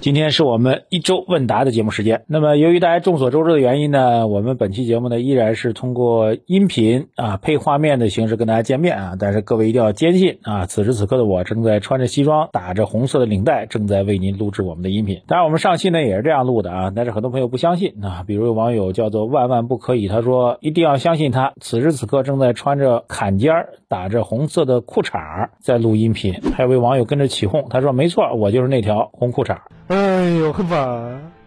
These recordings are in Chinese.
今天是我们一周问答的节目时间。那么，由于大家众所周知的原因呢，我们本期节目呢依然是通过音频啊配画面的形式跟大家见面啊。但是各位一定要坚信啊，此时此刻的我正在穿着西装，打着红色的领带，正在为您录制我们的音频。当然，我们上期呢也是这样录的啊，但是很多朋友不相信啊。比如有网友叫做万万不可以，他说一定要相信他，此时此刻正在穿着坎肩儿，打着红色的裤衩儿在录音频。还有位网友跟着起哄，他说没错，我就是那条红裤衩。哎呦，很烦。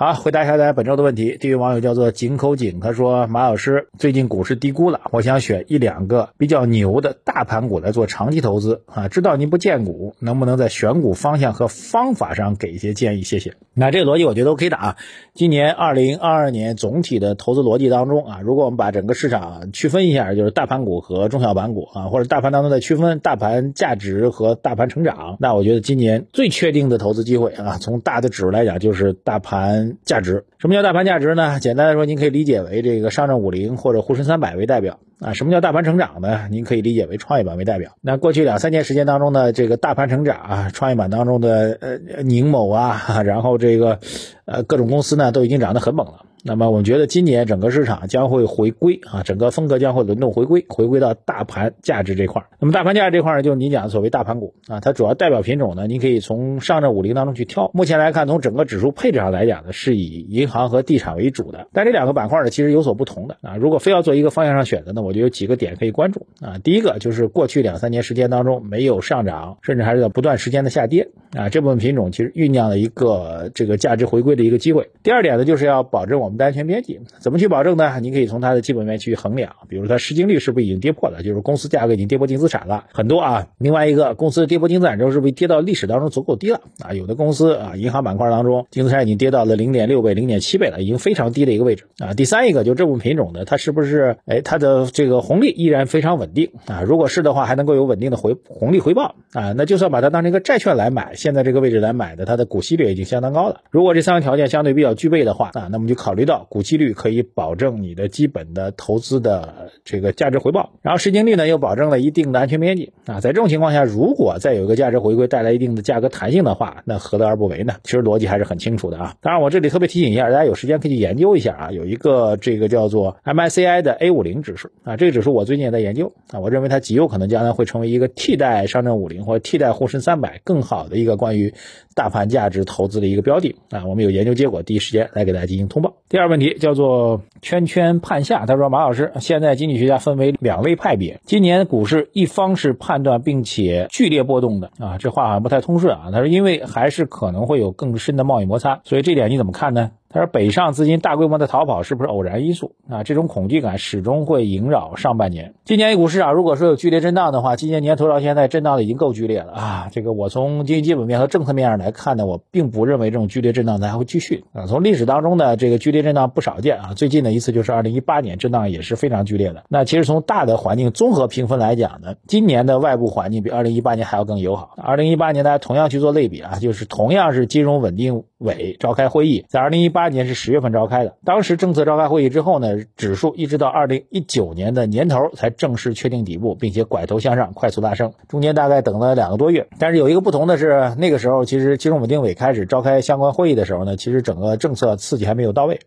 好，回答一下大家本周的问题。这位网友叫做井口井，他说：“马老师，最近股市低估了，我想选一两个比较牛的大盘股来做长期投资啊。知道您不荐股，能不能在选股方向和方法上给一些建议？谢谢。”那这个逻辑我觉得 OK 的啊。今年二零二二年总体的投资逻辑当中啊，如果我们把整个市场区分一下，就是大盘股和中小盘股啊，或者大盘当中再区分大盘价值和大盘成长，那我觉得今年最确定的投资机会啊，从大的指数来讲就是大盘。价值，什么叫大盘价值呢？简单来说，您可以理解为这个上证五零或者沪深三百为代表啊。什么叫大盘成长呢？您可以理解为创业板为代表。那过去两三年时间当中呢，这个大盘成长啊，创业板当中的呃宁某啊，然后这个呃各种公司呢都已经涨得很猛了。那么我们觉得今年整个市场将会回归啊，整个风格将会轮动回归，回归到大盘价值这块儿。那么大盘价值这块儿呢，就是你讲的所谓大盘股啊，它主要代表品种呢，你可以从上证五零当中去挑。目前来看，从整个指数配置上来讲呢，是以银行和地产为主的。但这两个板块呢，其实有所不同的啊。如果非要做一个方向上选择呢，我觉得有几个点可以关注啊。第一个就是过去两三年时间当中没有上涨，甚至还是在不断时间的下跌啊，这部分品种其实酝酿了一个这个价值回归的一个机会。第二点呢，就是要保证我们的安全边际。怎么去保证呢？你可以从它的基本面去衡量，比如它市净率是不是已经跌破了，就是公司价格已经跌破净资产了很多啊。另外一个，公司跌破净资产之后是不是跌到历史当中足够低了啊？有的公司啊，银行板块当中净资产已经跌到了零点六倍、零点七倍了，已经非常低的一个位置啊。第三一个，就这部品种呢，它是不是哎它的这个红利依然非常稳定啊？如果是的话，还能够有稳定的回红利回报啊，那就算把它当成一个债券来买，现在这个位置来买的，它的股息率已经相当高了。如果这三个条件相对比较具备的话啊，那么就考虑回到股息率。可以保证你的基本的投资的这个价值回报，然后市净率呢又保证了一定的安全边际啊。在这种情况下，如果再有一个价值回归带来一定的价格弹性的话，那何乐而不为呢？其实逻辑还是很清楚的啊。当然，我这里特别提醒一下，大家有时间可以去研究一下啊。有一个这个叫做 MSCI 的 A 五零指数啊，这个指数我最近也在研究啊。我认为它极有可能将来会成为一个替代上证五零或者替代沪深三百更好的一个关于大盘价值投资的一个标的啊。我们有研究结果，第一时间来给大家进行通报。第二问题叫做。圈圈判下，他说：“马老师，现在经济学家分为两类派别，今年股市一方是判断并且剧烈波动的啊，这话好像不太通顺啊。他说，因为还是可能会有更深的贸易摩擦，所以这点你怎么看呢？”他说：“北上资金大规模的逃跑是不是偶然因素啊？这种恐惧感始终会萦绕上半年。今年 A 股市场如果说有剧烈震荡的话，今年年头到现在震荡的已经够剧烈了啊！这个我从经济基本面和政策面上来看呢，我并不认为这种剧烈震荡它还会继续啊。从历史当中呢，这个剧烈震荡不少见啊。最近的一次就是2018年，震荡也是非常剧烈的。那其实从大的环境综合评分来讲呢，今年的外部环境比2018年还要更友好。2018年大家同样去做类比啊，就是同样是金融稳定委召开会议，在二零一八年是十月份召开的，当时政策召开会议之后呢，指数一直到二零一九年的年头才正式确定底部，并且拐头向上快速拉升，中间大概等了两个多月。但是有一个不同的是，那个时候其实金融稳定委开始召开相关会议的时候呢，其实整个政策刺激还没有到位。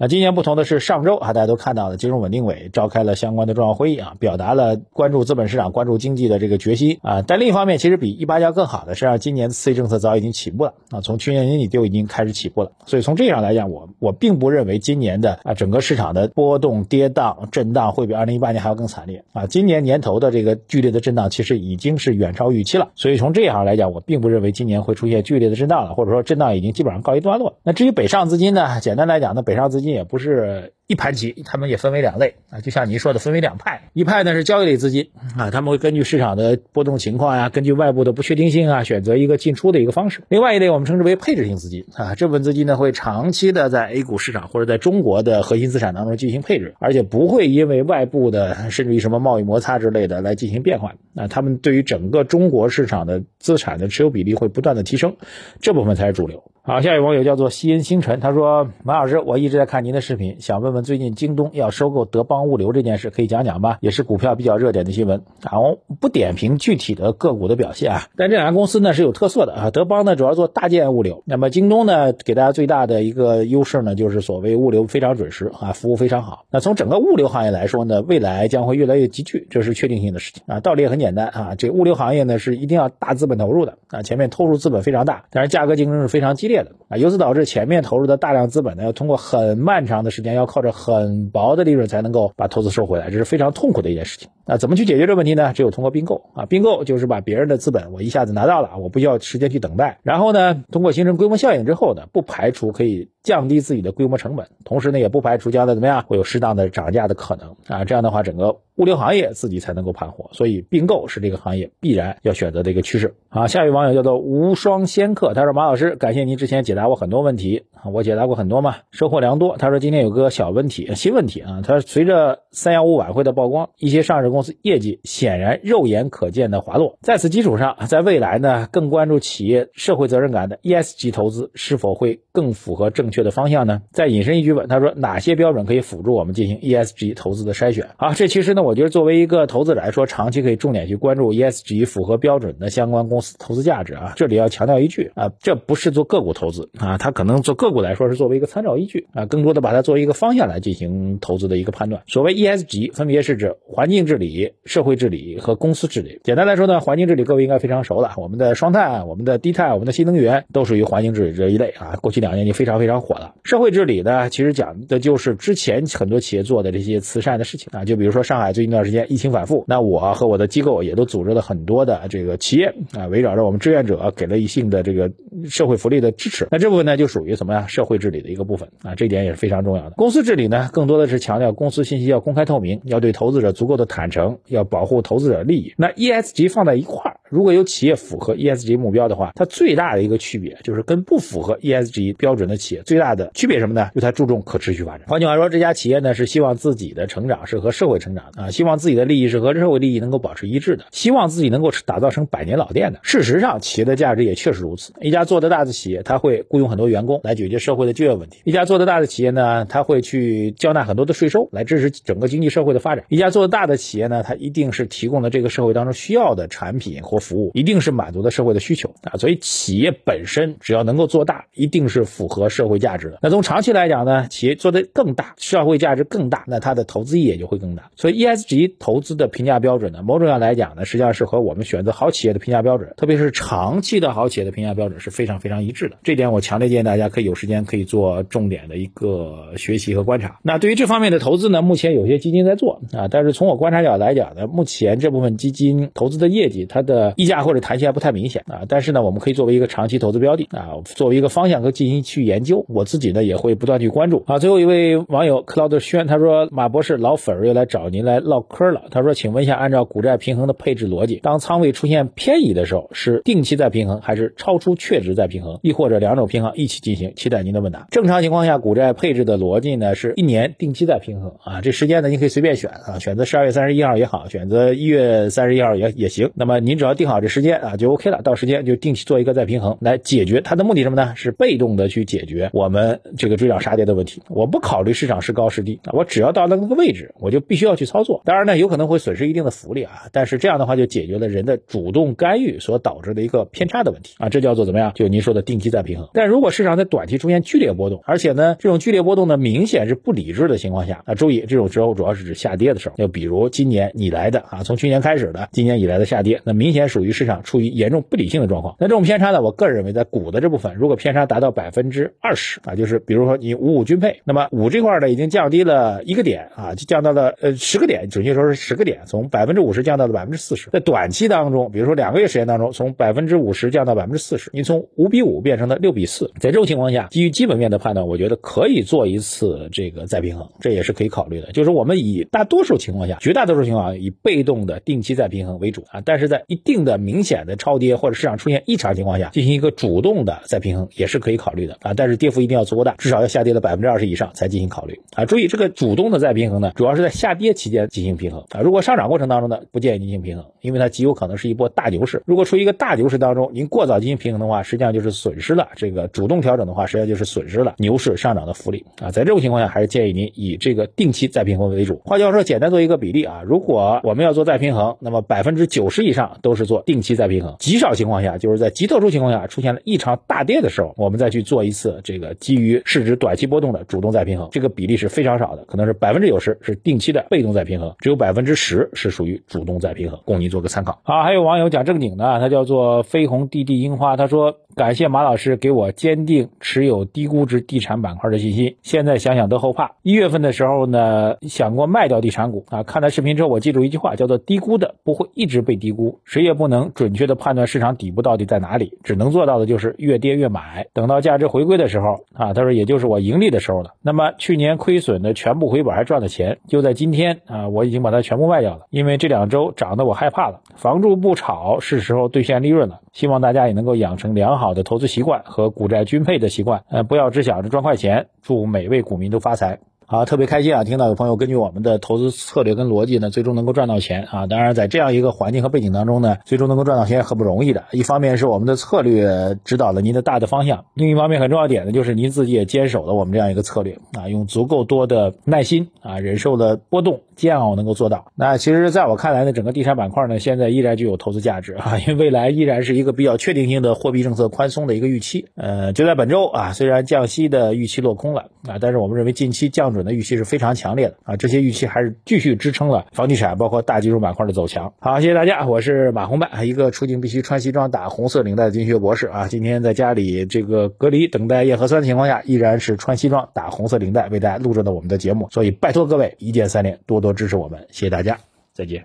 那今年不同的是，上周啊，大家都看到了，金融稳定委召开了相关的重要会议啊，表达了关注资本市场、关注经济的这个决心啊。但另一方面，其实比一八年更好的是，今年的刺激政策早已经起步了啊，从去年年底就已经开始起步了。所以从这样来讲，我我并不认为今年的啊整个市场的波动、跌宕、震荡会比二零一八年还要更惨烈啊。今年年头的这个剧烈的震荡，其实已经是远超预期了。所以从这样来讲，我并不认为今年会出现剧烈的震荡了，或者说震荡已经基本上告一段落。那至于北上资金呢，简单来讲呢，北上资金也不是。一盘棋，他们也分为两类啊，就像您说的，分为两派。一派呢是交易类资金啊，他们会根据市场的波动情况呀，根据外部的不确定性啊，选择一个进出的一个方式。另外一类我们称之为配置型资金啊，这部分资金呢会长期的在 A 股市场或者在中国的核心资产当中进行配置，而且不会因为外部的甚至于什么贸易摩擦之类的来进行变换。那他们对于整个中国市场的资产的持有比例会不断的提升，这部分才是主流。好，下一位网友叫做西恩星辰，他说：“马老师，我一直在看您的视频，想问问最近京东要收购德邦物流这件事，可以讲讲吗？也是股票比较热点的新闻。啊，我不点评具体的个股的表现啊，但这两家公司呢是有特色的啊。德邦呢主要做大件物流，那么京东呢给大家最大的一个优势呢就是所谓物流非常准时啊，服务非常好。那从整个物流行业来说呢，未来将会越来越集聚，这是确定性的事情啊。道理也很简单啊，这物流行业呢是一定要大资本投入的啊，前面投入资本非常大，但是价格竞争是非常激烈。啊，由此导致前面投入的大量资本呢，要通过很漫长的时间，要靠着很薄的利润才能够把投资收回来，这是非常痛苦的一件事情。那怎么去解决这个问题呢？只有通过并购啊，并购就是把别人的资本我一下子拿到了，我不需要时间去等待，然后呢，通过形成规模效应之后呢，不排除可以降低自己的规模成本，同时呢，也不排除将来怎么样会有适当的涨价的可能啊，这样的话，整个物流行业自己才能够盘活，所以并购是这个行业必然要选择的一个趋势。啊，下一位网友叫做无双仙客，他说马老师，感谢您之前解答过很多问题啊，我解答过很多嘛，收获良多。他说今天有个小问题，新问题啊，他说随着三幺五晚会的曝光，一些上市公司业绩显然肉眼可见的滑落，在此基础上，在未来呢，更关注企业社会责任感的 ESG 投资是否会更符合正确的方向呢？再引申一句问，他说哪些标准可以辅助我们进行 ESG 投资的筛选？啊，这其实呢我，我觉得作为一个投资者来说，长期可以重点去关注 ESG 符合标准的相关公。司投资价值啊，这里要强调一句啊，这不是做个股投资啊，它可能做个股来说是作为一个参照依据啊，更多的把它作为一个方向来进行投资的一个判断。所谓 ESG，分别是指环境治理、社会治理和公司治理。简单来说呢，环境治理各位应该非常熟了，我们的双碳、我们的低碳、我们的新能源都属于环境治理这一类啊。过去两年就非常非常火了。社会治理呢，其实讲的就是之前很多企业做的这些慈善的事情啊，就比如说上海最近一段时间疫情反复，那我和我的机构也都组织了很多的这个企业啊。围绕着我们志愿者给了一性的这个社会福利的支持，那这部分呢就属于什么呀？社会治理的一个部分啊，这一点也是非常重要的。公司治理呢，更多的是强调公司信息要公开透明，要对投资者足够的坦诚，要保护投资者利益。那 ESG 放在一块，如果有企业符合 ESG 目标的话，它最大的一个区别就是跟不符合 ESG 标准的企业最大的区别什么呢？就它注重可持续发展。换句话说，这家企业呢是希望自己的成长是和社会成长的啊，希望自己的利益是和社会利益能够保持一致的，希望自己能够打造成百年老店的。事实上，企业的价值也确实如此。一家做得大的企业，它会雇佣很多员工来解决社会的就业问题；一家做得大的企业呢，它会去交纳很多的税收来支持整个经济社会的发展；一家做得大的企业呢，它一定是提供的这个社会当中需要的产品或服务，一定是满足的社会的需求啊。所以，企业本身只要能够做大，一定是符合社会价值的。那从长期来讲呢，企业做得更大，社会价值更大，那它的投资意义也就会更大。所以，ESG 投资的评价标准呢，某种上来讲呢，实际上是和我们选择好企业的评价标准，特别是长期的好企业的评价标准是非常非常一致的。这点我强烈建议大家可以有时间可以做重点的一个学习和观察。那对于这方面的投资呢，目前有些基金在做啊，但是从我观察角来讲呢，目前这部分基金投资的业绩，它的溢价或者弹性还不太明显啊。但是呢，我们可以作为一个长期投资标的啊，作为一个方向和进行去研究。我自己呢也会不断去关注啊。最后一位网友克劳德轩他说：“马博士老粉儿又来找您来唠嗑了。”他说：“请问一下，按照股债平衡的配置逻辑，当仓位出现偏移的时候，是定期在平衡，还是超出确值在平衡，亦或者两种平衡一起进行？期待您的问答。正常情况下，股债配置的逻辑呢是一年定期在平衡啊，这时间呢你可以随便选啊，选择十二月三十一号也好，选择一月三十一号也也行。那么您只要定好这时间啊就 OK 了，到时间就定期做一个再平衡，来解决它的目的什么呢？是被动的去解决我们这个追涨杀跌的问题。我不考虑市场是高是低啊，我只要到那个位置，我就必须要去操作。当然呢，有可能会损失一定的福利啊，但是这样的话就解决了人的主动干预所导致的一个偏差的问题啊，这叫做怎么样？就您说的定期再平衡。但如果市场在短期出现剧烈波动，而且呢，这种剧烈波动呢明显是不理智的情况下啊，注意这种时候主要是指下跌的时候，就比如今年以来的啊，从去年开始的今年以来的下跌，那明显属于市场处于严重不理性的状况。那这种偏差呢，我个人认为在股的这部分，如果偏差达到百分之二十啊，就是比如说你五五均配，那么五这块呢已经降低了一个点啊，就降到了呃十个点，准确说是十个点，从百分之五十降到了百分之四十。在短期当中，比如说两个月时间当中，从百分之五十降到百分之四十，你从五比五变成了六比四，在这种情况下，基于基本面的判断，我觉得可以做一次这个再平衡，这也是可以考虑的。就是我们以大多数情况下，绝大多数情况下以被动的定期再平衡为主啊，但是在一定定的明显的超跌或者市场出现异常情况下，进行一个主动的再平衡也是可以考虑的啊。但是跌幅一定要足够大，至少要下跌了百分之二十以上才进行考虑啊。注意这个主动的再平衡呢，主要是在下跌期间进行平衡啊。如果上涨过程当中呢，不建议进行平衡，因为它极有可能是一波大牛市。如果处于一个大牛市当中，您过早进行平衡的话，实际上就是损失了这个主动调整的话，实际上就是损失了牛市上涨的福利啊。在这种情况下，还是建议您以这个定期再平衡为主。换句话说，简单做一个比例啊，如果我们要做再平衡，那么百分之九十以上都是是做定期再平衡。极少情况下，就是在极特殊情况下出现了异常大跌的时候，我们再去做一次这个基于市值短期波动的主动再平衡。这个比例是非常少的，可能是百分之九十是定期的被动再平衡，只有百分之十是属于主动再平衡，供您做个参考。好，还有网友讲正经的，他叫做飞鸿弟弟樱花，他说感谢马老师给我坚定持有低估值地产板块的信心，现在想想都后怕。一月份的时候呢，想过卖掉地产股。啊，看了视频之后，我记住一句话，叫做低估的不会一直被低估，谁也不能准确的判断市场底部到底在哪里，只能做到的就是越跌越买，等到价值回归的时候啊，他说也就是我盈利的时候了。那么去年亏损的全部回本还赚了钱，就在今天啊，我已经把它全部卖掉了，因为这两周涨得我害怕了，房住不炒是时候兑现利润了。希望大家也能够养成良好的投资习惯和股债均配的习惯，呃，不要只想着赚快钱。祝每位股民都发财。好，特别开心啊！听到有朋友根据我们的投资策略跟逻辑呢，最终能够赚到钱啊！当然，在这样一个环境和背景当中呢，最终能够赚到钱很不容易的。一方面是我们的策略指导了您的大的方向，另一方面很重要点呢，就是您自己也坚守了我们这样一个策略啊，用足够多的耐心啊，忍受了波动煎熬能够做到。那其实在我看来呢，整个地产板块呢，现在依然具有投资价值啊，因为未来依然是一个比较确定性的货币政策宽松的一个预期。呃，就在本周啊，虽然降息的预期落空了啊，但是我们认为近期降准的预期是非常。强烈的啊，这些预期还是继续支撑了房地产，包括大金融板块的走强。好，谢谢大家，我是马红半，一个出境必须穿西装打红色领带的经济学博士啊。今天在家里这个隔离等待验核酸的情况下，依然是穿西装打红色领带为大家录制的我们的节目。所以拜托各位一键三连，多多多支持我们，谢谢大家，再见。